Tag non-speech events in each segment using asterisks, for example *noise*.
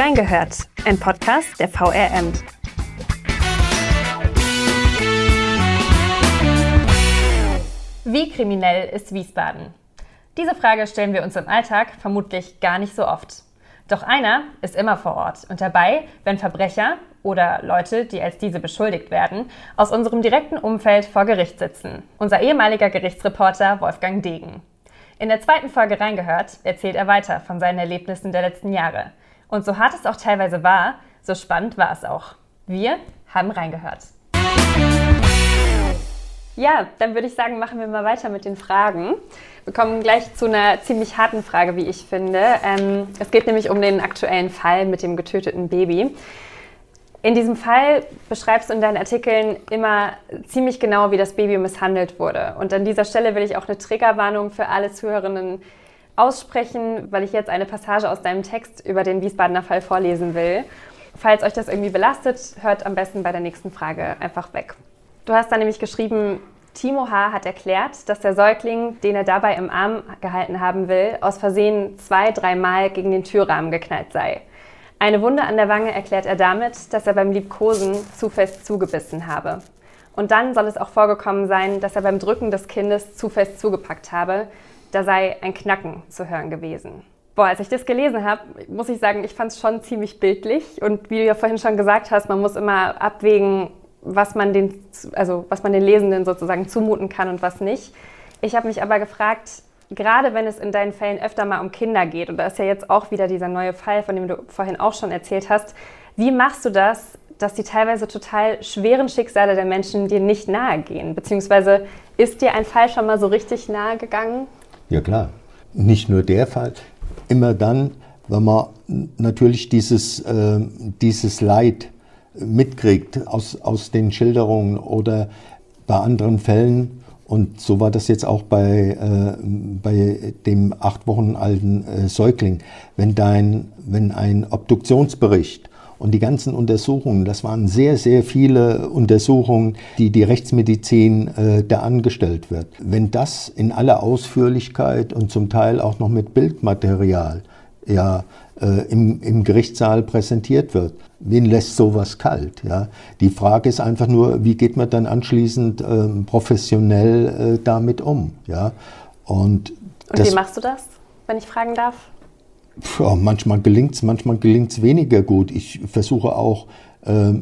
Reingehört, ein Podcast der VRM. Wie kriminell ist Wiesbaden? Diese Frage stellen wir uns im Alltag vermutlich gar nicht so oft. Doch einer ist immer vor Ort und dabei, wenn Verbrecher oder Leute, die als diese beschuldigt werden, aus unserem direkten Umfeld vor Gericht sitzen. Unser ehemaliger Gerichtsreporter Wolfgang Degen. In der zweiten Folge reingehört, erzählt er weiter von seinen Erlebnissen der letzten Jahre. Und so hart es auch teilweise war, so spannend war es auch. Wir haben reingehört. Ja, dann würde ich sagen, machen wir mal weiter mit den Fragen. Wir kommen gleich zu einer ziemlich harten Frage, wie ich finde. Ähm, es geht nämlich um den aktuellen Fall mit dem getöteten Baby. In diesem Fall beschreibst du in deinen Artikeln immer ziemlich genau, wie das Baby misshandelt wurde. Und an dieser Stelle will ich auch eine Triggerwarnung für alle Zuhörerinnen aussprechen, weil ich jetzt eine Passage aus deinem Text über den Wiesbadener Fall vorlesen will. Falls euch das irgendwie belastet, hört am besten bei der nächsten Frage einfach weg. Du hast da nämlich geschrieben, Timo H. hat erklärt, dass der Säugling, den er dabei im Arm gehalten haben will, aus Versehen zwei, dreimal gegen den Türrahmen geknallt sei. Eine Wunde an der Wange erklärt er damit, dass er beim Liebkosen zu fest zugebissen habe. Und dann soll es auch vorgekommen sein, dass er beim Drücken des Kindes zu fest zugepackt habe. Da sei ein Knacken zu hören gewesen. Boah, als ich das gelesen habe, muss ich sagen, ich fand es schon ziemlich bildlich. Und wie du ja vorhin schon gesagt hast, man muss immer abwägen, was man den, also was man den Lesenden sozusagen zumuten kann und was nicht. Ich habe mich aber gefragt, gerade wenn es in deinen Fällen öfter mal um Kinder geht, und da ist ja jetzt auch wieder dieser neue Fall, von dem du vorhin auch schon erzählt hast, wie machst du das, dass die teilweise total schweren Schicksale der Menschen dir nicht nahe gehen? Beziehungsweise ist dir ein Fall schon mal so richtig nahe gegangen? Ja klar, nicht nur der Fall. Immer dann, wenn man natürlich dieses, äh, dieses Leid mitkriegt aus, aus den Schilderungen oder bei anderen Fällen. Und so war das jetzt auch bei, äh, bei dem acht Wochen alten äh, Säugling. Wenn, dein, wenn ein Obduktionsbericht und die ganzen Untersuchungen, das waren sehr, sehr viele Untersuchungen, die die Rechtsmedizin äh, da angestellt wird. Wenn das in aller Ausführlichkeit und zum Teil auch noch mit Bildmaterial ja, äh, im, im Gerichtssaal präsentiert wird. Wen lässt sowas kalt? Ja? Die Frage ist einfach nur, wie geht man dann anschließend äh, professionell damit um? Ja? Und, Und das, wie machst du das, wenn ich fragen darf? Ja, manchmal gelingt es, manchmal gelingt es weniger gut. Ich versuche auch, äh,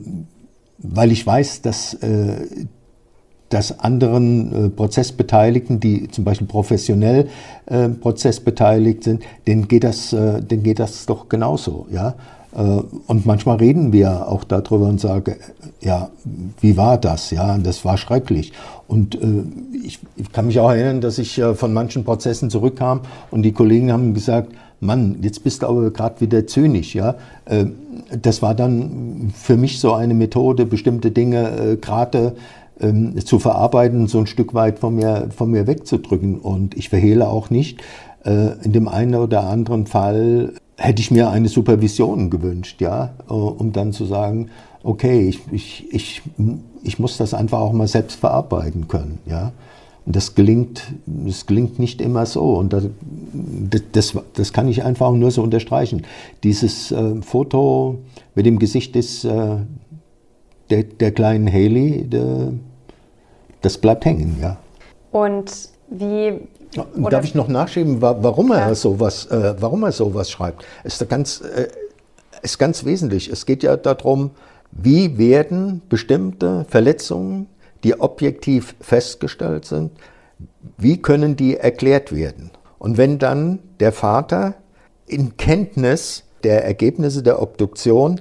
weil ich weiß, dass äh, dass anderen äh, Prozessbeteiligten, die zum Beispiel professionell äh, prozessbeteiligt sind, denen geht das, äh, denen geht das doch genauso. Ja? Äh, und manchmal reden wir auch darüber und sagen, ja, wie war das? Ja, das war schrecklich. Und äh, ich, ich, kann mich auch erinnern, dass ich äh, von manchen Prozessen zurückkam und die Kollegen haben gesagt, Mann, jetzt bist du aber gerade wieder zynisch, ja. Das war dann für mich so eine Methode, bestimmte Dinge gerade ähm, zu verarbeiten, so ein Stück weit von mir, von mir wegzudrücken. Und ich verhehle auch nicht, äh, in dem einen oder anderen Fall hätte ich mir eine Supervision gewünscht, ja, äh, um dann zu sagen, okay, ich, ich, ich, ich muss das einfach auch mal selbst verarbeiten können, ja. Und das gelingt, das gelingt nicht immer so. Und das, das, das kann ich einfach nur so unterstreichen. Dieses äh, Foto mit dem Gesicht des, äh, der, der kleinen Haley, der, das bleibt hängen, ja. Und wie Darf ich noch nachschieben, warum er ja. sowas, äh, warum er sowas schreibt? Ist ganz, äh, ist ganz wesentlich. Es geht ja darum, wie werden bestimmte Verletzungen, die objektiv festgestellt sind, wie können die erklärt werden? Und wenn dann der Vater in Kenntnis der Ergebnisse der Obduktion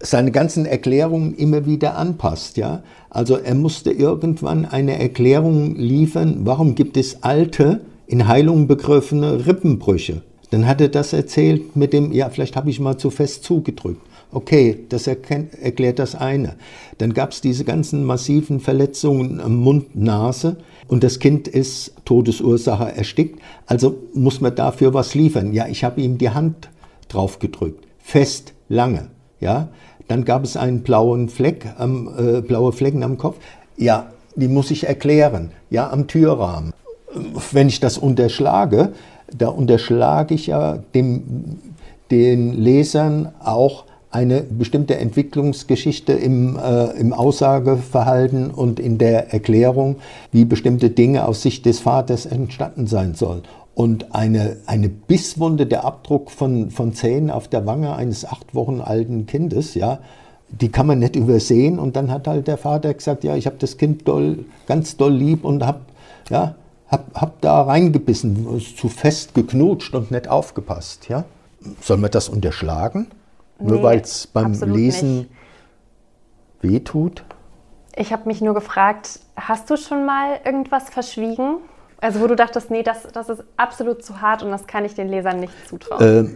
seine ganzen Erklärungen immer wieder anpasst. Ja? Also er musste irgendwann eine Erklärung liefern, warum gibt es alte, in Heilung begriffene Rippenbrüche. Dann hat er das erzählt mit dem, ja, vielleicht habe ich mal zu fest zugedrückt. Okay, das erkennt, erklärt das eine. Dann gab es diese ganzen massiven Verletzungen am Mund, Nase und das Kind ist Todesursache erstickt. Also muss man dafür was liefern. Ja, ich habe ihm die Hand drauf gedrückt. Fest, lange. Ja, dann gab es einen blauen Fleck, ähm, äh, blaue Flecken am Kopf. Ja, die muss ich erklären. Ja, am Türrahmen. Wenn ich das unterschlage, da unterschlage ich ja dem, den Lesern auch eine bestimmte Entwicklungsgeschichte im, äh, im Aussageverhalten und in der Erklärung, wie bestimmte Dinge aus Sicht des Vaters entstanden sein sollen. Und eine, eine Bisswunde, der Abdruck von, von Zähnen auf der Wange eines acht Wochen alten Kindes, ja, die kann man nicht übersehen. Und dann hat halt der Vater gesagt, ja, ich habe das Kind doll, ganz doll lieb und habe ja, hab, hab da reingebissen, zu fest geknutscht und nicht aufgepasst. Ja? Soll man das unterschlagen? Nee, nur weil es beim Lesen nicht. wehtut? Ich habe mich nur gefragt, hast du schon mal irgendwas verschwiegen? Also wo du dachtest, nee, das, das ist absolut zu hart und das kann ich den Lesern nicht zutrauen. Äh,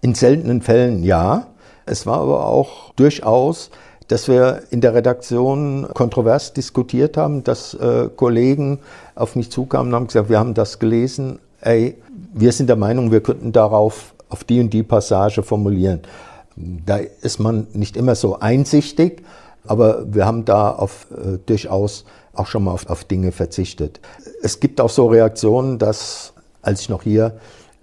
in seltenen Fällen ja. Es war aber auch durchaus, dass wir in der Redaktion kontrovers diskutiert haben, dass äh, Kollegen auf mich zukamen und haben gesagt, wir haben das gelesen, ey, wir sind der Meinung, wir könnten darauf auf die und die Passage formulieren. Da ist man nicht immer so einsichtig, aber wir haben da auf, äh, durchaus auch schon mal auf, auf Dinge verzichtet. Es gibt auch so Reaktionen, dass, als ich noch hier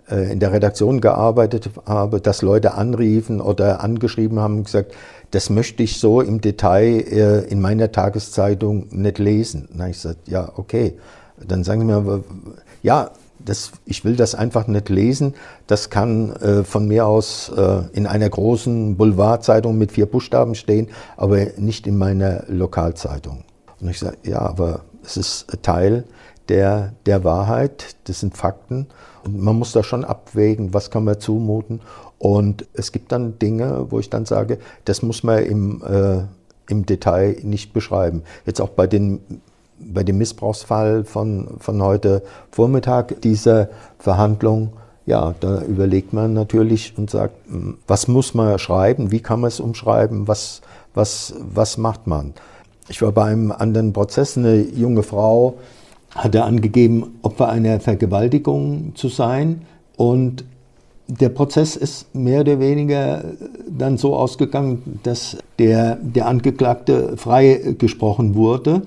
äh, in der Redaktion gearbeitet habe, dass Leute anriefen oder angeschrieben haben und gesagt, das möchte ich so im Detail äh, in meiner Tageszeitung nicht lesen. Na, ich sagte, ja, okay. Dann sagen sie mir, ja, das, ich will das einfach nicht lesen. Das kann äh, von mir aus äh, in einer großen Boulevardzeitung mit vier Buchstaben stehen, aber nicht in meiner Lokalzeitung. Und ich sage, ja, aber es ist Teil der, der Wahrheit, das sind Fakten. Und man muss da schon abwägen, was kann man zumuten. Und es gibt dann Dinge, wo ich dann sage, das muss man im, äh, im Detail nicht beschreiben. Jetzt auch bei, den, bei dem Missbrauchsfall von, von heute Vormittag, dieser Verhandlung, ja, da überlegt man natürlich und sagt, hm, was muss man schreiben, wie kann man es umschreiben, was, was, was macht man. Ich war bei einem anderen Prozess, eine junge Frau, hatte angegeben, Opfer einer Vergewaltigung zu sein. Und der Prozess ist mehr oder weniger dann so ausgegangen, dass der, der Angeklagte freigesprochen wurde.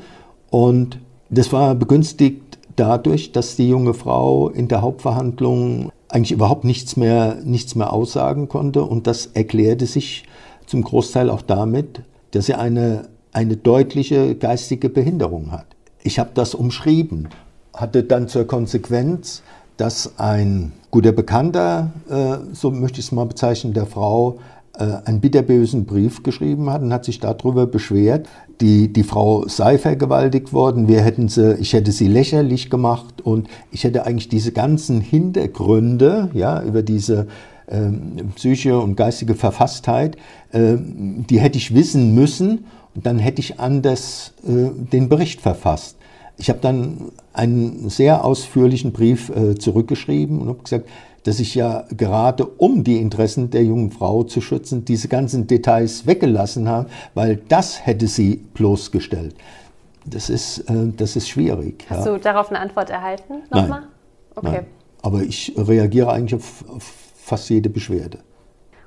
Und das war begünstigt dadurch, dass die junge Frau in der Hauptverhandlung eigentlich überhaupt nichts mehr, nichts mehr aussagen konnte. Und das erklärte sich zum Großteil auch damit, dass sie eine, eine deutliche geistige Behinderung hat. Ich habe das umschrieben, hatte dann zur Konsequenz, dass ein guter Bekannter, äh, so möchte ich es mal bezeichnen, der Frau einen bitterbösen Brief geschrieben hat und hat sich darüber beschwert, die, die Frau sei vergewaltigt worden, wir hätten sie, ich hätte sie lächerlich gemacht und ich hätte eigentlich diese ganzen Hintergründe ja, über diese ähm, psychische und geistige Verfasstheit, äh, die hätte ich wissen müssen und dann hätte ich anders äh, den Bericht verfasst. Ich habe dann einen sehr ausführlichen Brief äh, zurückgeschrieben und habe gesagt, dass ich ja gerade um die Interessen der jungen Frau zu schützen, diese ganzen Details weggelassen habe, weil das hätte sie bloßgestellt. Das ist, äh, das ist schwierig. Hast ja. du darauf eine Antwort erhalten? Nochmal? Nein. Okay. Nein. Aber ich reagiere eigentlich auf, auf fast jede Beschwerde.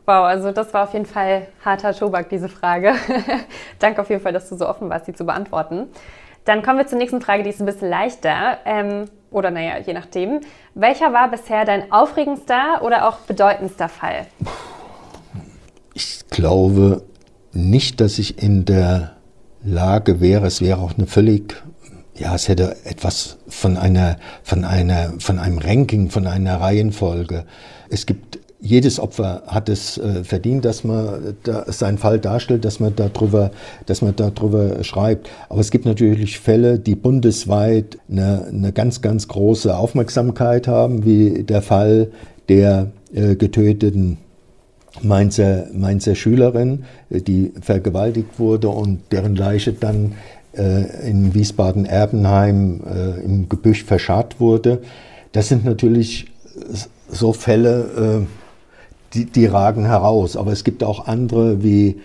Wow, also das war auf jeden Fall harter Tobak, diese Frage. *laughs* Danke auf jeden Fall, dass du so offen warst, sie zu beantworten. Dann kommen wir zur nächsten Frage, die ist ein bisschen leichter. Ähm, oder naja, je nachdem. Welcher war bisher dein aufregendster oder auch bedeutendster Fall? Ich glaube nicht, dass ich in der Lage wäre, es wäre auch eine völlig, ja, es hätte etwas von einer, von einer, von einem Ranking, von einer Reihenfolge. Es gibt jedes Opfer hat es äh, verdient, dass man da, seinen Fall darstellt, dass man darüber, dass man darüber schreibt. Aber es gibt natürlich Fälle, die bundesweit eine, eine ganz, ganz große Aufmerksamkeit haben, wie der Fall der äh, getöteten Mainzer, Mainzer Schülerin, äh, die vergewaltigt wurde und deren Leiche dann äh, in Wiesbaden-Erbenheim äh, im Gebüsch verscharrt wurde. Das sind natürlich so Fälle, äh, die, die ragen heraus. Aber es gibt auch andere, wie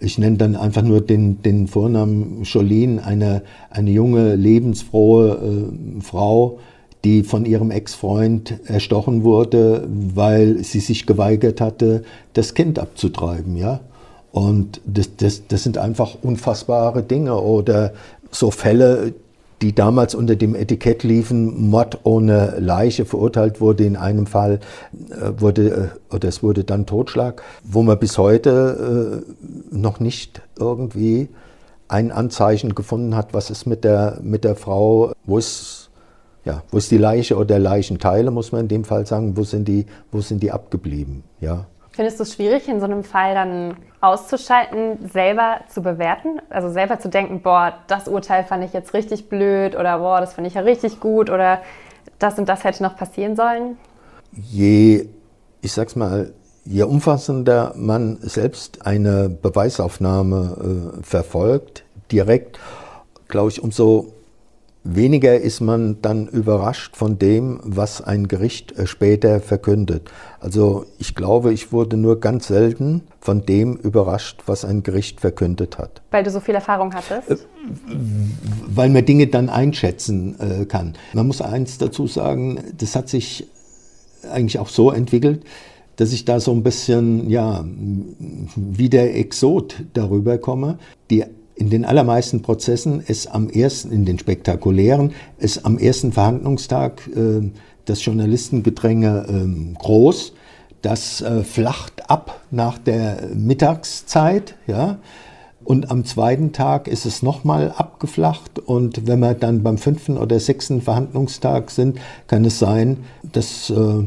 ich nenne dann einfach nur den, den Vornamen Jolene, eine, eine junge, lebensfrohe äh, Frau, die von ihrem Ex-Freund erstochen wurde, weil sie sich geweigert hatte, das Kind abzutreiben. Ja? Und das, das, das sind einfach unfassbare Dinge oder so Fälle, die damals unter dem Etikett liefen, Mord ohne Leiche verurteilt wurde. In einem Fall äh, wurde, äh, oder es wurde dann Totschlag, wo man bis heute äh, noch nicht irgendwie ein Anzeichen gefunden hat, was ist mit der, mit der Frau, wo ist, ja, wo ist die Leiche oder Leichenteile, muss man in dem Fall sagen, wo sind die, wo sind die abgeblieben, ja. Findest du es schwierig, in so einem Fall dann auszuschalten, selber zu bewerten? Also selber zu denken, boah, das Urteil fand ich jetzt richtig blöd oder boah, das fand ich ja richtig gut oder das und das hätte noch passieren sollen? Je, ich sag's mal, je umfassender man selbst eine Beweisaufnahme äh, verfolgt, direkt, glaube ich, umso Weniger ist man dann überrascht von dem, was ein Gericht äh, später verkündet. Also ich glaube, ich wurde nur ganz selten von dem überrascht, was ein Gericht verkündet hat. Weil du so viel Erfahrung hattest? Äh, weil man Dinge dann einschätzen äh, kann. Man muss eins dazu sagen, das hat sich eigentlich auch so entwickelt, dass ich da so ein bisschen, ja, wie der Exot darüber komme. Die in den allermeisten Prozessen ist am ersten, in den spektakulären, ist am ersten Verhandlungstag äh, das Journalistengedränge äh, groß. Das äh, flacht ab nach der Mittagszeit, ja. Und am zweiten Tag ist es nochmal abgeflacht. Und wenn wir dann beim fünften oder sechsten Verhandlungstag sind, kann es sein, dass äh,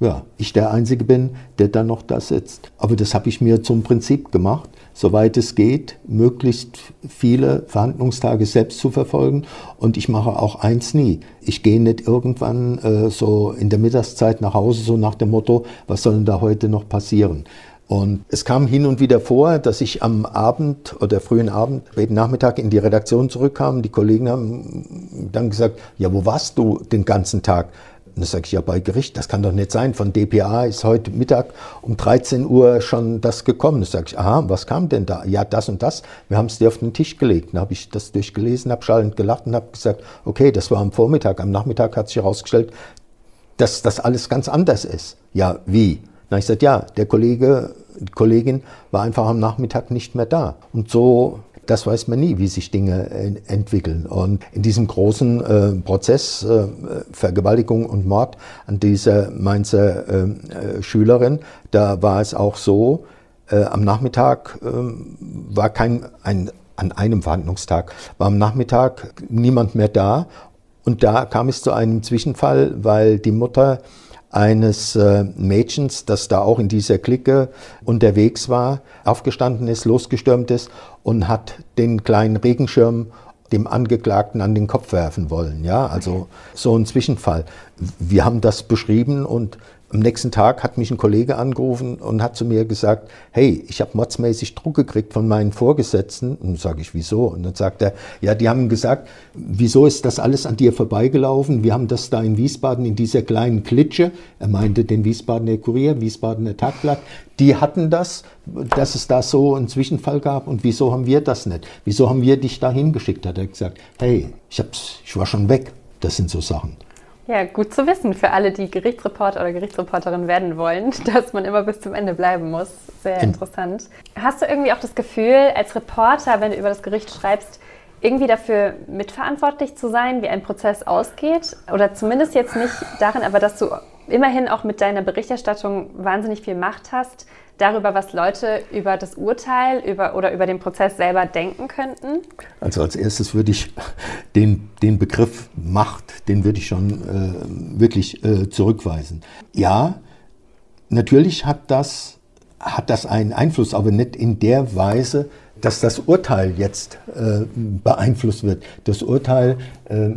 ja, ich der Einzige bin, der dann noch da sitzt. Aber das habe ich mir zum Prinzip gemacht soweit es geht, möglichst viele Verhandlungstage selbst zu verfolgen. Und ich mache auch eins nie. Ich gehe nicht irgendwann äh, so in der Mittagszeit nach Hause, so nach dem Motto, was soll denn da heute noch passieren? Und es kam hin und wieder vor, dass ich am Abend oder frühen Abend, späten Nachmittag in die Redaktion zurückkam. Die Kollegen haben dann gesagt, ja, wo warst du den ganzen Tag? Und dann sage ich, ja, bei Gericht, das kann doch nicht sein. Von DPA ist heute Mittag um 13 Uhr schon das gekommen. Dann sage ich, aha, was kam denn da? Ja, das und das. Wir haben es dir auf den Tisch gelegt. Dann habe ich das durchgelesen, habe schallend gelacht und habe gesagt, okay, das war am Vormittag. Am Nachmittag hat sich herausgestellt, dass das alles ganz anders ist. Ja, wie? Dann habe ich gesagt, ja, der Kollege, die Kollegin war einfach am Nachmittag nicht mehr da. Und so das weiß man nie, wie sich Dinge entwickeln. Und in diesem großen äh, Prozess äh, Vergewaltigung und Mord an dieser Mainzer äh, äh Schülerin, da war es auch so, äh, am Nachmittag ähm, war kein, ein, an einem Verhandlungstag, war am Nachmittag niemand mehr da. Und da kam es zu einem Zwischenfall, weil die Mutter eines äh, Mädchens, das da auch in dieser Clique unterwegs war, aufgestanden ist, losgestürmt ist und hat den kleinen Regenschirm dem Angeklagten an den Kopf werfen wollen. Ja, also so ein Zwischenfall. Wir haben das beschrieben und am nächsten Tag hat mich ein Kollege angerufen und hat zu mir gesagt, hey, ich habe modsmäßig Druck gekriegt von meinen Vorgesetzten. Und sage ich, wieso? Und dann sagt er, ja, die haben gesagt, wieso ist das alles an dir vorbeigelaufen? Wir haben das da in Wiesbaden in dieser kleinen Klitsche, er meinte den Wiesbadener Kurier, Wiesbadener Tagblatt, die hatten das, dass es da so einen Zwischenfall gab und wieso haben wir das nicht? Wieso haben wir dich da hingeschickt? Hat er gesagt, hey, ich, hab's, ich war schon weg. Das sind so Sachen. Ja, gut zu wissen für alle, die Gerichtsreporter oder Gerichtsreporterin werden wollen, *laughs* dass man immer bis zum Ende bleiben muss. Sehr interessant. Hast du irgendwie auch das Gefühl, als Reporter, wenn du über das Gericht schreibst, irgendwie dafür mitverantwortlich zu sein, wie ein Prozess ausgeht? Oder zumindest jetzt nicht darin, aber dass du immerhin auch mit deiner Berichterstattung wahnsinnig viel Macht hast, darüber, was Leute über das Urteil über, oder über den Prozess selber denken könnten? Also als erstes würde ich den, den Begriff Macht, den würde ich schon äh, wirklich äh, zurückweisen. Ja, natürlich hat das, hat das einen Einfluss, aber nicht in der Weise, dass das Urteil jetzt äh, beeinflusst wird. Das Urteil äh,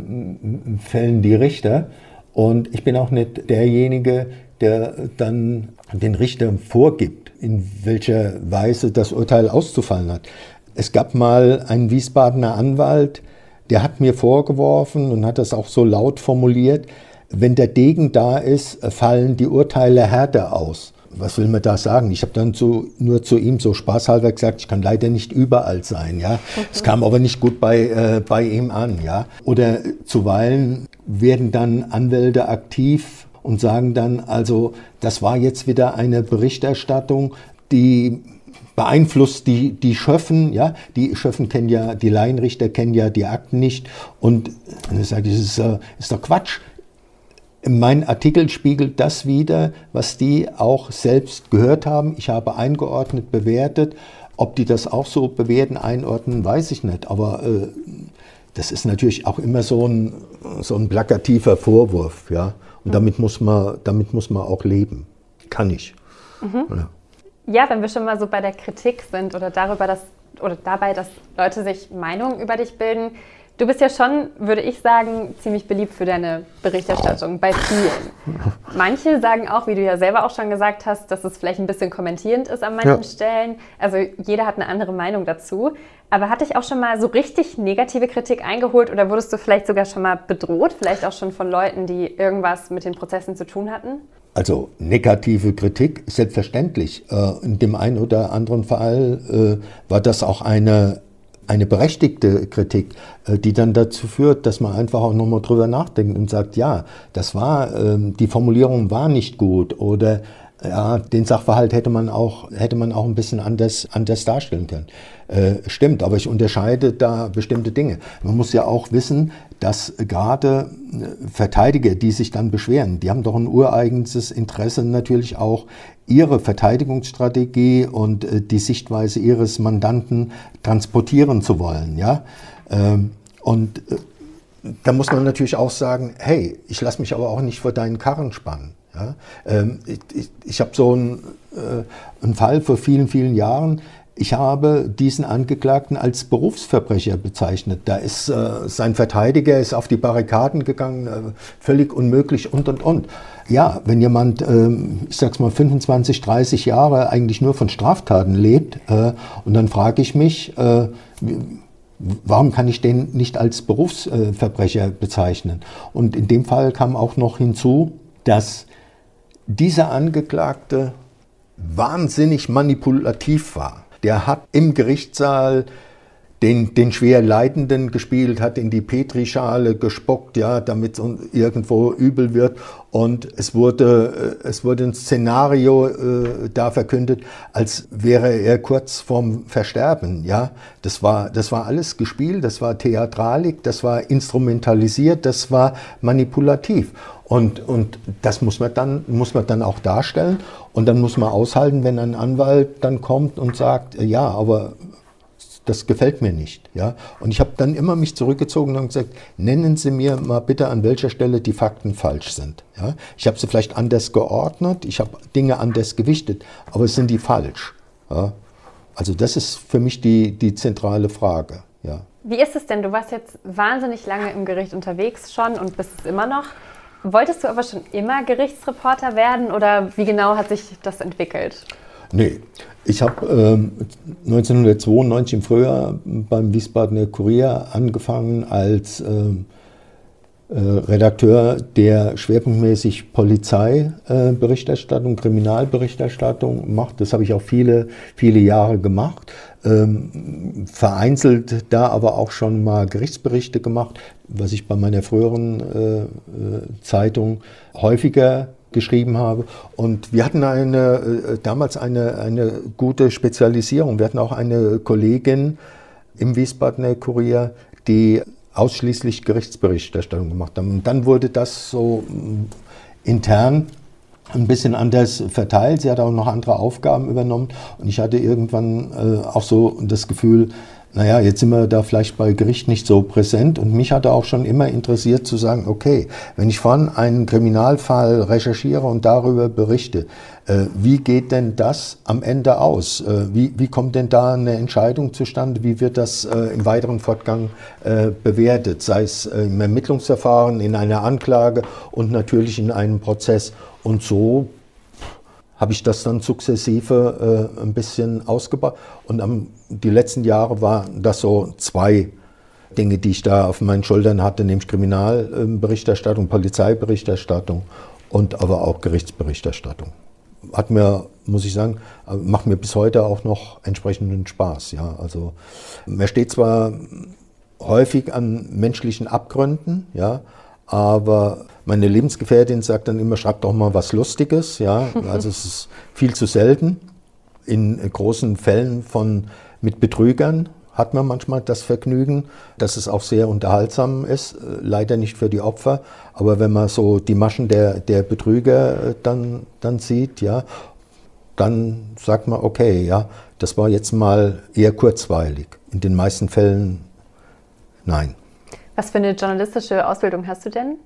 fällen die Richter und ich bin auch nicht derjenige, der dann den Richter vorgibt, in welcher Weise das Urteil auszufallen hat. Es gab mal einen Wiesbadener Anwalt, der hat mir vorgeworfen und hat das auch so laut formuliert, wenn der Degen da ist, fallen die Urteile härter aus. Was will man da sagen? Ich habe dann zu, nur zu ihm so spaßhalber gesagt, ich kann leider nicht überall sein. Ja, es kam aber nicht gut bei, äh, bei ihm an. Ja, oder zuweilen werden dann Anwälte aktiv und sagen dann, also das war jetzt wieder eine Berichterstattung, die beeinflusst die, die Schöffen, ja, die Schöffen kennen ja, die Laienrichter kennen ja die Akten nicht und dann sage ich, das ist, ist doch Quatsch. Mein Artikel spiegelt das wider, was die auch selbst gehört haben. Ich habe eingeordnet, bewertet. Ob die das auch so bewerten, einordnen, weiß ich nicht. Aber äh, das ist natürlich auch immer so ein, so ein plakativer Vorwurf. Ja? Und damit, muss man, damit muss man auch leben. Kann ich. Mhm. Ja. ja, wenn wir schon mal so bei der Kritik sind oder darüber, dass, oder dabei, dass Leute sich Meinungen über dich bilden, Du bist ja schon, würde ich sagen, ziemlich beliebt für deine Berichterstattung bei vielen. Manche sagen auch, wie du ja selber auch schon gesagt hast, dass es vielleicht ein bisschen kommentierend ist an manchen ja. Stellen. Also jeder hat eine andere Meinung dazu. Aber hat dich auch schon mal so richtig negative Kritik eingeholt oder wurdest du vielleicht sogar schon mal bedroht, vielleicht auch schon von Leuten, die irgendwas mit den Prozessen zu tun hatten? Also negative Kritik, selbstverständlich. Äh, in dem einen oder anderen Fall äh, war das auch eine eine berechtigte Kritik, äh, die dann dazu führt, dass man einfach auch nochmal drüber nachdenkt und sagt, ja, das war, ähm, die Formulierung war nicht gut oder ja, den Sachverhalt hätte man auch, hätte man auch ein bisschen anders, anders darstellen können. Äh, stimmt, aber ich unterscheide da bestimmte Dinge. Man muss ja auch wissen, dass gerade äh, Verteidiger, die sich dann beschweren, die haben doch ein ureigenes Interesse natürlich auch ihre Verteidigungsstrategie und äh, die Sichtweise ihres Mandanten transportieren zu wollen. Ja? Ähm, und äh, da muss man natürlich auch sagen, hey, ich lasse mich aber auch nicht vor deinen Karren spannen. Ja? Ähm, ich ich, ich habe so einen, äh, einen Fall vor vielen, vielen Jahren, ich habe diesen Angeklagten als Berufsverbrecher bezeichnet. Da ist äh, sein Verteidiger ist auf die Barrikaden gegangen, äh, völlig unmöglich und und und. Ja, wenn jemand, äh, ich sag's mal 25, 30 Jahre eigentlich nur von Straftaten lebt, äh, und dann frage ich mich, äh, warum kann ich den nicht als Berufsverbrecher bezeichnen? Und in dem Fall kam auch noch hinzu, dass dieser Angeklagte wahnsinnig manipulativ war der hat im Gerichtssaal den, den schwer Leidenden gespielt, hat in die Petrischale gespuckt, ja, damit es irgendwo übel wird. Und es wurde, äh, es wurde ein Szenario äh, da verkündet, als wäre er kurz vorm Versterben. Ja, das war, das war alles gespielt, das war Theatralik, das war instrumentalisiert, das war manipulativ. Und, und das muss man, dann, muss man dann auch darstellen. Und dann muss man aushalten, wenn ein Anwalt dann kommt und sagt, ja, aber das gefällt mir nicht. Ja? Und ich habe dann immer mich zurückgezogen und gesagt, nennen Sie mir mal bitte, an welcher Stelle die Fakten falsch sind. Ja? Ich habe sie vielleicht anders geordnet, ich habe Dinge anders gewichtet, aber sind die falsch? Ja? Also das ist für mich die, die zentrale Frage. Ja. Wie ist es denn? Du warst jetzt wahnsinnig lange im Gericht unterwegs schon und bist es immer noch. Wolltest du aber schon immer Gerichtsreporter werden oder wie genau hat sich das entwickelt? Nee, ich habe ähm, 1992 im Frühjahr beim Wiesbadener Kurier angefangen als ähm, äh, Redakteur, der schwerpunktmäßig Polizeiberichterstattung, äh, Kriminalberichterstattung macht. Das habe ich auch viele, viele Jahre gemacht. Ähm, vereinzelt da aber auch schon mal Gerichtsberichte gemacht, was ich bei meiner früheren äh, äh Zeitung häufiger geschrieben habe. Und wir hatten eine, äh, damals eine, eine gute Spezialisierung. Wir hatten auch eine Kollegin im Wiesbadener Kurier, die ausschließlich Gerichtsberichterstattung gemacht hat. Und dann wurde das so mm, intern ein bisschen anders verteilt. Sie hat auch noch andere Aufgaben übernommen. Und ich hatte irgendwann äh, auch so das Gefühl, naja, jetzt sind wir da vielleicht bei Gericht nicht so präsent. Und mich hatte auch schon immer interessiert zu sagen, okay, wenn ich von einem Kriminalfall recherchiere und darüber berichte, äh, wie geht denn das am Ende aus? Äh, wie, wie kommt denn da eine Entscheidung zustande? Wie wird das äh, im weiteren Fortgang äh, bewertet? Sei es äh, im Ermittlungsverfahren, in einer Anklage und natürlich in einem Prozess. Und so habe ich das dann sukzessive äh, ein bisschen ausgebaut. Und am, die letzten Jahre waren das so zwei Dinge, die ich da auf meinen Schultern hatte, nämlich Kriminalberichterstattung, Polizeiberichterstattung und aber auch Gerichtsberichterstattung. Hat mir, muss ich sagen, macht mir bis heute auch noch entsprechenden Spaß. Ja, also man steht zwar häufig an menschlichen Abgründen, ja, aber meine Lebensgefährtin sagt dann immer, schreib doch mal was Lustiges. Ja, *laughs* also es ist viel zu selten. in großen Fällen von, mit Betrügern hat man manchmal das Vergnügen, dass es auch sehr unterhaltsam ist, äh, leider nicht für die Opfer, aber wenn man so die Maschen der, der Betrüger äh, dann, dann sieht, ja, dann sagt man, okay, ja, das war jetzt mal eher kurzweilig. In den meisten Fällen nein. Was für eine journalistische Ausbildung hast du denn?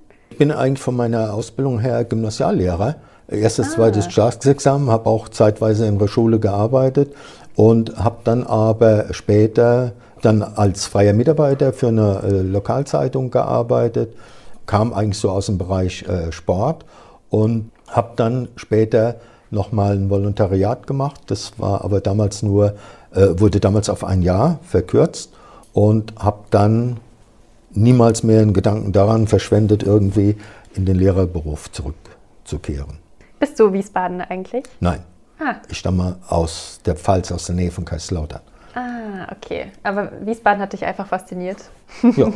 Ich bin eigentlich von meiner Ausbildung her Gymnasiallehrer. Erstes, ah. zweites Staatsexamen, habe auch zeitweise in der Schule gearbeitet und habe dann aber später dann als freier Mitarbeiter für eine äh, Lokalzeitung gearbeitet, kam eigentlich so aus dem Bereich äh, Sport und habe dann später nochmal ein Volontariat gemacht. Das war aber damals nur, äh, wurde damals auf ein Jahr verkürzt und habe dann niemals mehr einen Gedanken daran verschwendet, irgendwie in den Lehrerberuf zurückzukehren. Bist du Wiesbaden eigentlich? Nein. Ah. Ich stamme aus der Pfalz, aus der Nähe von Kaiserslautern. Ah, okay. Aber Wiesbaden hat dich einfach fasziniert. Ja.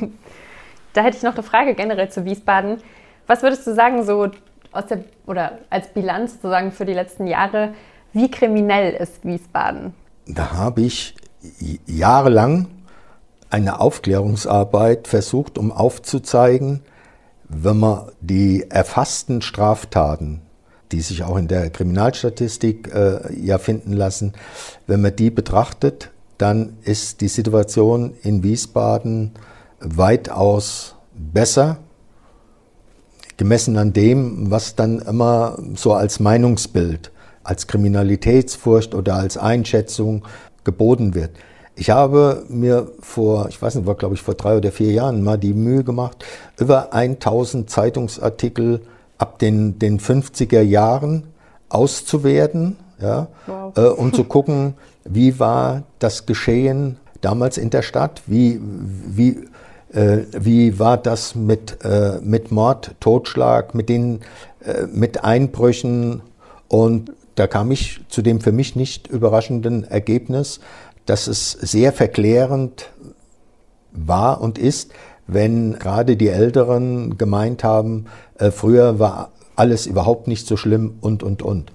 *laughs* da hätte ich noch eine Frage generell zu Wiesbaden. Was würdest du sagen, so aus der, oder als Bilanz sozusagen für die letzten Jahre, wie kriminell ist Wiesbaden? Da habe ich jahrelang eine Aufklärungsarbeit versucht, um aufzuzeigen, wenn man die erfassten Straftaten die sich auch in der Kriminalstatistik äh, ja finden lassen. Wenn man die betrachtet, dann ist die Situation in Wiesbaden weitaus besser, gemessen an dem, was dann immer so als Meinungsbild, als Kriminalitätsfurcht oder als Einschätzung geboten wird. Ich habe mir vor, ich weiß nicht, war glaube ich vor drei oder vier Jahren mal die Mühe gemacht, über 1000 Zeitungsartikel ab den, den 50er Jahren auszuwerten, ja, wow. äh, um zu gucken, wie war das Geschehen damals in der Stadt, wie, wie, äh, wie war das mit, äh, mit Mord, Totschlag, mit, den, äh, mit Einbrüchen und da kam ich zu dem für mich nicht überraschenden Ergebnis, dass es sehr verklärend war und ist, wenn gerade die Älteren gemeint haben, äh, früher war alles überhaupt nicht so schlimm und, und, und.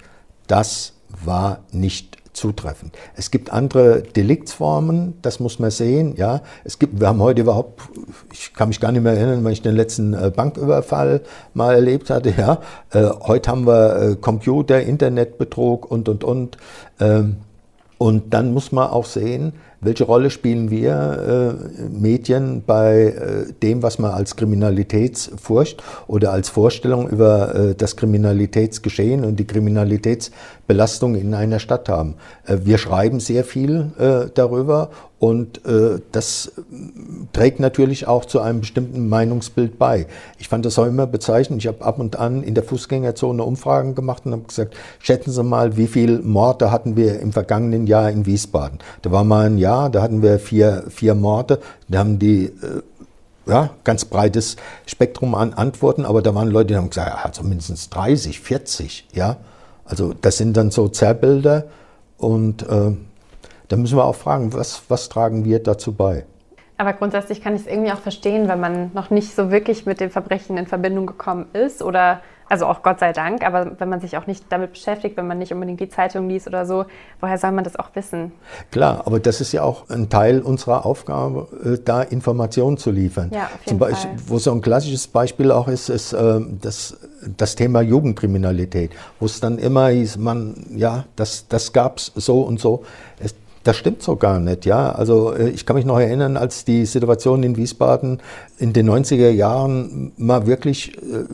Das war nicht zutreffend. Es gibt andere Deliktsformen, das muss man sehen. Ja, es gibt, wir haben heute überhaupt, ich kann mich gar nicht mehr erinnern, weil ich den letzten äh, Banküberfall mal erlebt hatte. Ja, äh, heute haben wir Computer, Internetbetrug und und und. Ähm, und dann muss man auch sehen, welche Rolle spielen wir äh, Medien bei äh, dem, was man als Kriminalitätsfurcht oder als Vorstellung über äh, das Kriminalitätsgeschehen und die Kriminalitätsbelastung in einer Stadt haben? Äh, wir schreiben sehr viel äh, darüber und äh, das trägt natürlich auch zu einem bestimmten Meinungsbild bei. Ich fand das auch immer bezeichnend. Ich habe ab und an in der Fußgängerzone Umfragen gemacht und habe gesagt, schätzen Sie mal, wie viele Morde hatten wir im vergangenen Jahr in Wiesbaden? Da war mal ein Jahr, da hatten wir vier, vier Morde. Da haben die ja, ganz breites Spektrum an Antworten, aber da waren Leute, die haben gesagt, ja, also mindestens 30, 40, ja. Also das sind dann so Zerrbilder und äh, da müssen wir auch fragen, was, was tragen wir dazu bei? Aber grundsätzlich kann ich es irgendwie auch verstehen, wenn man noch nicht so wirklich mit dem Verbrechen in Verbindung gekommen ist oder, also auch Gott sei Dank, aber wenn man sich auch nicht damit beschäftigt, wenn man nicht unbedingt die Zeitung liest oder so, woher soll man das auch wissen? Klar, aber das ist ja auch ein Teil unserer Aufgabe, äh, da Informationen zu liefern. Ja, auf jeden Zum Beispiel, Fall. Wo so ein klassisches Beispiel auch ist, ist äh, das, das Thema Jugendkriminalität, wo es dann immer hieß, man, ja, das, das gab es so und so. Es, das stimmt so gar nicht, ja. Also äh, ich kann mich noch erinnern, als die Situation in Wiesbaden in den 90er Jahren mal wirklich äh,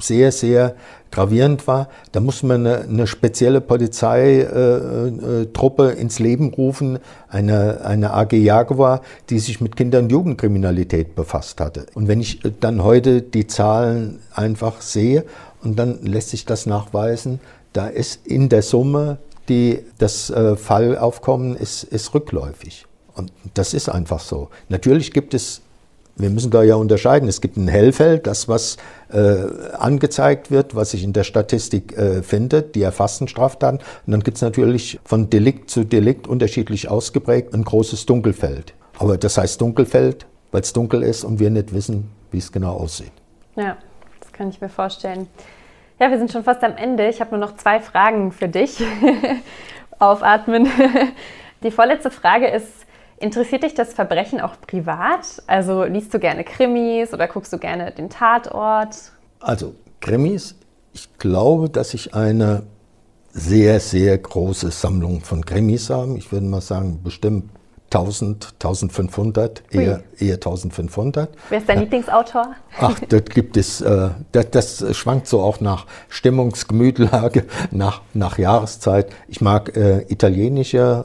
sehr, sehr gravierend war. Da musste man eine, eine spezielle Polizeitruppe äh, ins Leben rufen, eine, eine AG Jaguar, die sich mit Kinder- und Jugendkriminalität befasst hatte. Und wenn ich dann heute die Zahlen einfach sehe und dann lässt sich das nachweisen, da ist in der Summe die, das äh, Fallaufkommen ist, ist rückläufig. Und das ist einfach so. Natürlich gibt es, wir müssen da ja unterscheiden, es gibt ein Hellfeld, das, was äh, angezeigt wird, was sich in der Statistik äh, findet, die erfassten Straftaten. Und dann gibt es natürlich von Delikt zu Delikt unterschiedlich ausgeprägt ein großes Dunkelfeld. Aber das heißt Dunkelfeld, weil es dunkel ist und wir nicht wissen, wie es genau aussieht. Ja, das kann ich mir vorstellen. Ja, wir sind schon fast am Ende. Ich habe nur noch zwei Fragen für dich. *laughs* Aufatmen. *laughs* Die vorletzte Frage ist, interessiert dich das Verbrechen auch privat? Also liest du gerne Krimis oder guckst du gerne den Tatort? Also Krimis, ich glaube, dass ich eine sehr, sehr große Sammlung von Krimis habe. Ich würde mal sagen, bestimmt 1000, 1500, eher, eher 1500. Wer ist dein Lieblingsautor? Ach, *laughs* das gibt es, äh, das, das, schwankt so auch nach Stimmungsgemütlage, *laughs* nach, nach Jahreszeit. Ich mag äh, italienische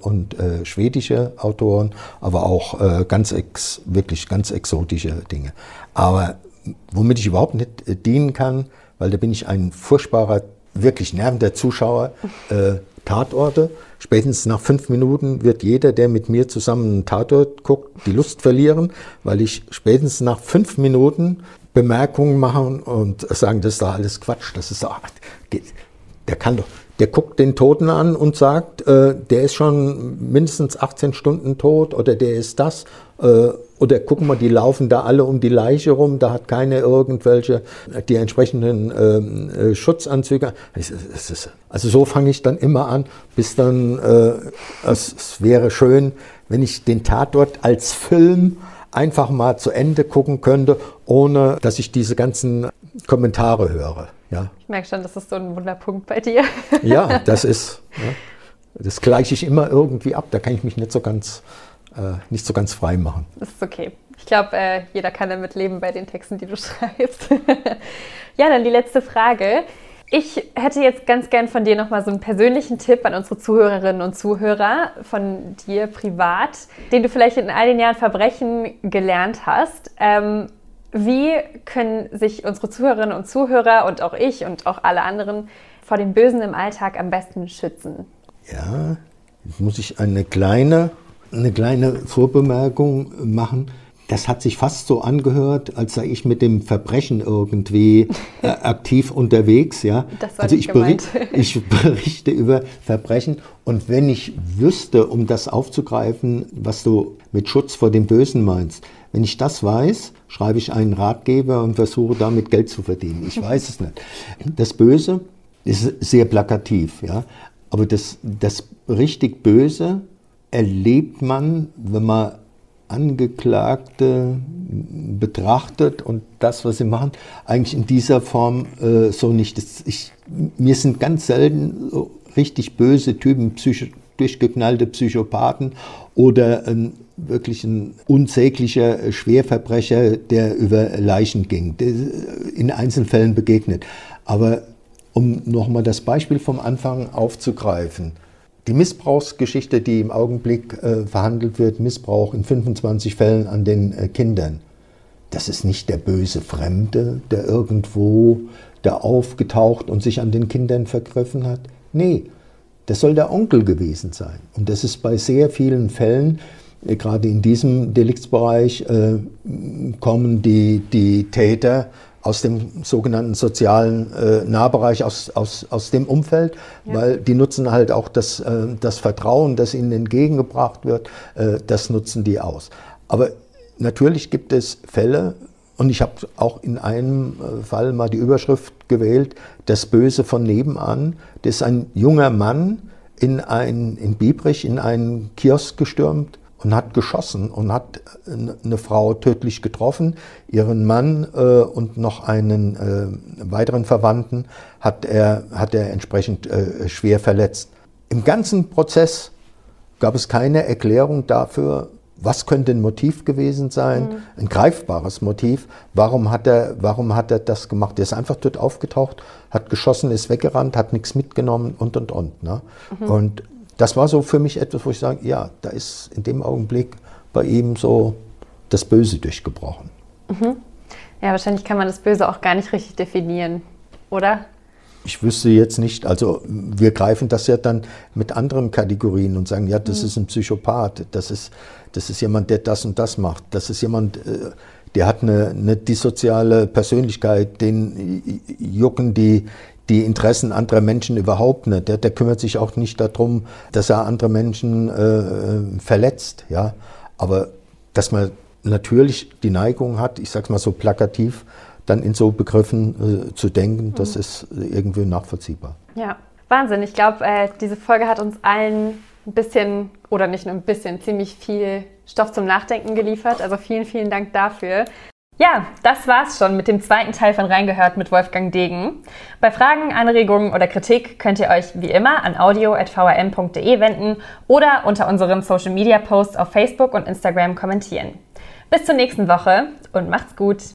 äh, und äh, schwedische Autoren, aber auch äh, ganz ex, wirklich ganz exotische Dinge. Aber womit ich überhaupt nicht äh, dienen kann, weil da bin ich ein furchtbarer, wirklich nervender Zuschauer, Tatorte. Spätestens nach fünf Minuten wird jeder, der mit mir zusammen einen Tatort guckt, die Lust verlieren, weil ich spätestens nach fünf Minuten Bemerkungen machen und sagen, das ist doch alles Quatsch. Das ist doch, der kann doch, der guckt den Toten an und sagt, äh, der ist schon mindestens 18 Stunden tot oder der ist das. Äh, oder gucken wir, die laufen da alle um die Leiche rum, da hat keine irgendwelche, die entsprechenden ähm, äh, Schutzanzüge. Also so fange ich dann immer an, bis dann, äh, es, es wäre schön, wenn ich den Tatort als Film einfach mal zu Ende gucken könnte, ohne dass ich diese ganzen Kommentare höre. Ja. Ich merke schon, das ist so ein Wunderpunkt bei dir. Ja, das ist, ja, das gleiche ich immer irgendwie ab. Da kann ich mich nicht so ganz äh, nicht so ganz frei machen. Das ist okay. Ich glaube, äh, jeder kann damit leben bei den Texten, die du *laughs* schreibst. *laughs* ja, dann die letzte Frage. Ich hätte jetzt ganz gern von dir nochmal so einen persönlichen Tipp an unsere Zuhörerinnen und Zuhörer, von dir privat, den du vielleicht in all den Jahren Verbrechen gelernt hast. Ähm, wie können sich unsere Zuhörerinnen und Zuhörer und auch ich und auch alle anderen vor dem Bösen im Alltag am besten schützen? Ja, jetzt muss ich eine kleine eine kleine Vorbemerkung machen. Das hat sich fast so angehört, als sei ich mit dem Verbrechen irgendwie äh, *laughs* aktiv unterwegs. Ja? also ich, bericht, *laughs* ich berichte über Verbrechen und wenn ich wüsste, um das aufzugreifen, was du mit Schutz vor dem Bösen meinst, wenn ich das weiß, schreibe ich einen Ratgeber und versuche damit Geld zu verdienen. Ich weiß es nicht. Das Böse ist sehr plakativ, ja. Aber das, das richtig Böse erlebt man, wenn man Angeklagte betrachtet und das, was sie machen, eigentlich in dieser Form äh, so nicht. Ich, mir sind ganz selten so richtig böse Typen, psycho, durchgeknallte Psychopathen oder ein, wirklich ein unsäglicher Schwerverbrecher, der über Leichen ging, in Einzelfällen begegnet. Aber um nochmal das Beispiel vom Anfang aufzugreifen, die Missbrauchsgeschichte, die im Augenblick äh, verhandelt wird, Missbrauch in 25 Fällen an den äh, Kindern, das ist nicht der böse Fremde, der irgendwo da aufgetaucht und sich an den Kindern vergriffen hat. Nee, das soll der Onkel gewesen sein. Und das ist bei sehr vielen Fällen, äh, gerade in diesem Deliktsbereich, äh, kommen die, die Täter aus dem sogenannten sozialen äh, Nahbereich, aus, aus, aus dem Umfeld, ja. weil die nutzen halt auch das, äh, das Vertrauen, das ihnen entgegengebracht wird, äh, das nutzen die aus. Aber natürlich gibt es Fälle, und ich habe auch in einem äh, Fall mal die Überschrift gewählt, das Böse von nebenan. Das ist ein junger Mann in, ein, in Biebrich in einen Kiosk gestürmt und hat geschossen und hat eine Frau tödlich getroffen. Ihren Mann äh, und noch einen äh, weiteren Verwandten hat er, hat er entsprechend äh, schwer verletzt. Im ganzen Prozess gab es keine Erklärung dafür, was könnte ein Motiv gewesen sein, mhm. ein greifbares Motiv. Warum hat, er, warum hat er das gemacht? Er ist einfach dort aufgetaucht, hat geschossen, ist weggerannt, hat nichts mitgenommen und und und. Ne? Mhm. Und das war so für mich etwas, wo ich sage, ja, da ist in dem Augenblick bei ihm so das Böse durchgebrochen. Mhm. Ja, wahrscheinlich kann man das Böse auch gar nicht richtig definieren, oder? Ich wüsste jetzt nicht, also wir greifen das ja dann mit anderen Kategorien und sagen, ja, das mhm. ist ein Psychopath, das ist, das ist jemand, der das und das macht, das ist jemand, äh, der hat eine, eine dissoziale Persönlichkeit, den jucken die, die Interessen anderer Menschen überhaupt nicht. Der, der kümmert sich auch nicht darum, dass er andere Menschen äh, verletzt. Ja? Aber dass man natürlich die Neigung hat, ich sage es mal so plakativ, dann in so Begriffen äh, zu denken, mhm. das ist irgendwie nachvollziehbar. Ja, Wahnsinn. Ich glaube, äh, diese Folge hat uns allen ein bisschen oder nicht nur ein bisschen, ziemlich viel Stoff zum Nachdenken geliefert. Also vielen, vielen Dank dafür. Ja, das war's schon mit dem zweiten Teil von Reingehört mit Wolfgang Degen. Bei Fragen, Anregungen oder Kritik könnt ihr euch wie immer an audio.vrm.de wenden oder unter unseren Social Media Posts auf Facebook und Instagram kommentieren. Bis zur nächsten Woche und macht's gut!